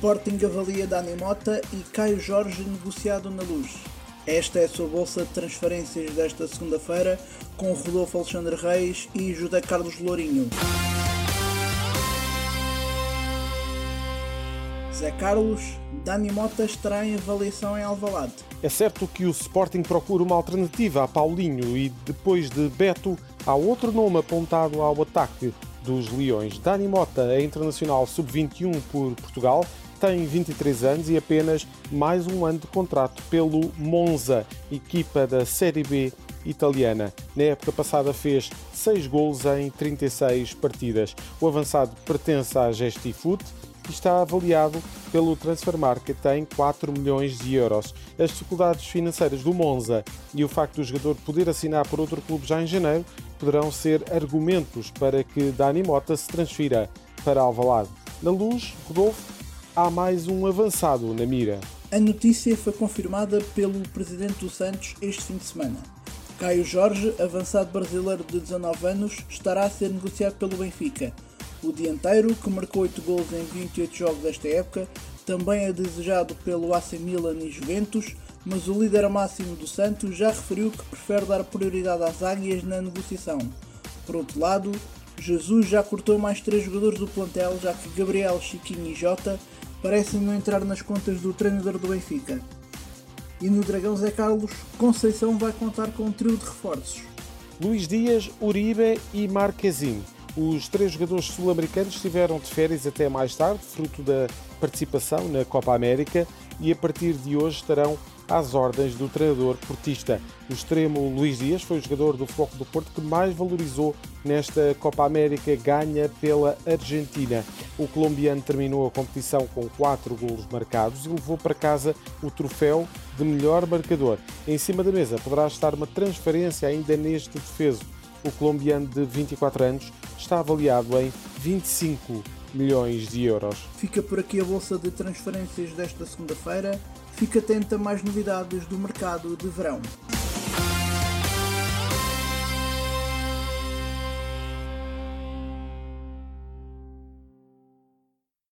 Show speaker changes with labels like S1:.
S1: Sporting avalia Dani Mota e Caio Jorge negociado na luz. Esta é a sua bolsa de transferências desta segunda-feira com Rodolfo Alexandre Reis e José Carlos Lourinho. Zé Carlos, Dani Mota estará em avaliação em Alvalade.
S2: É certo que o Sporting procura uma alternativa a Paulinho e depois de Beto há outro nome apontado ao ataque dos Leões. Dani Mota é internacional sub-21 por Portugal, tem 23 anos e apenas mais um ano de contrato pelo Monza, equipa da Série B italiana. Na época passada fez 6 gols em 36 partidas. O avançado pertence à Gestifoot e está avaliado pelo Transfer Market em 4 milhões de euros. As dificuldades financeiras do Monza e o facto do jogador poder assinar por outro clube já em janeiro poderão ser argumentos para que Dani Mota se transfira para Alvalade. Na luz, Rodolfo, há mais um avançado na mira.
S1: A notícia foi confirmada pelo presidente do Santos este fim de semana. Caio Jorge, avançado brasileiro de 19 anos, estará a ser negociado pelo Benfica. O dianteiro, que marcou 8 gols em 28 jogos desta época, também é desejado pelo AC Milan e Juventus, mas o líder máximo do Santos já referiu que prefere dar prioridade às águias na negociação. Por outro lado, Jesus já cortou mais três jogadores do plantel, já que Gabriel, Chiquinho e Jota parecem não entrar nas contas do treinador do Benfica. E no Dragão Zé Carlos, Conceição vai contar com um trio de reforços.
S2: Luís Dias, Uribe e Marquezine. Os três jogadores sul-americanos estiveram de férias até mais tarde, fruto da participação na Copa América, e a partir de hoje estarão às ordens do treinador portista. O extremo Luís Dias foi o jogador do Foco do Porto que mais valorizou nesta Copa América ganha pela Argentina. O colombiano terminou a competição com quatro golos marcados e levou para casa o troféu de melhor marcador. Em cima da mesa poderá estar uma transferência ainda neste defeso. O colombiano de 24 anos está avaliado em 25 milhões de euros.
S1: Fica por aqui a bolsa de transferências desta segunda-feira. Fique atento a mais novidades do mercado de verão.